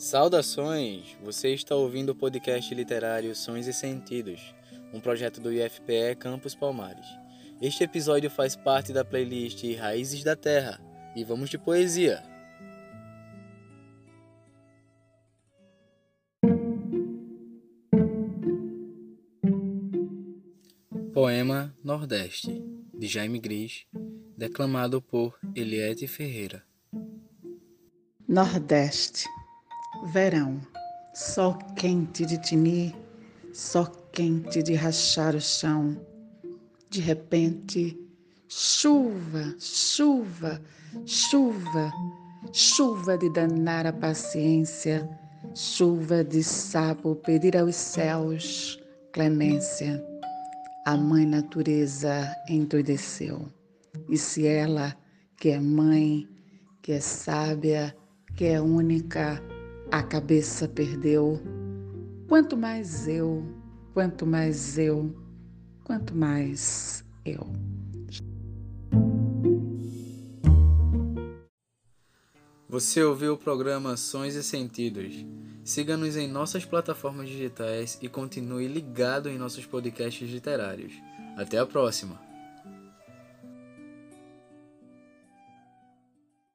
Saudações! Você está ouvindo o podcast literário Sons e Sentidos, um projeto do IFPE Campus Palmares. Este episódio faz parte da playlist Raízes da Terra e vamos de poesia. Poema Nordeste, de Jaime Gris, declamado por Eliette Ferreira. Nordeste, verão, sol quente de tinir, sol quente de rachar o chão. De repente, chuva, chuva, chuva, chuva de danar a paciência, chuva de sapo pedir aos céus clemência. A mãe natureza endoideceu. E se ela, que é mãe, que é sábia, que é única, a cabeça perdeu, quanto mais eu, quanto mais eu, quanto mais eu. Você ouviu o programa Sons e Sentidos. Siga-nos em nossas plataformas digitais e continue ligado em nossos podcasts literários. Até a próxima!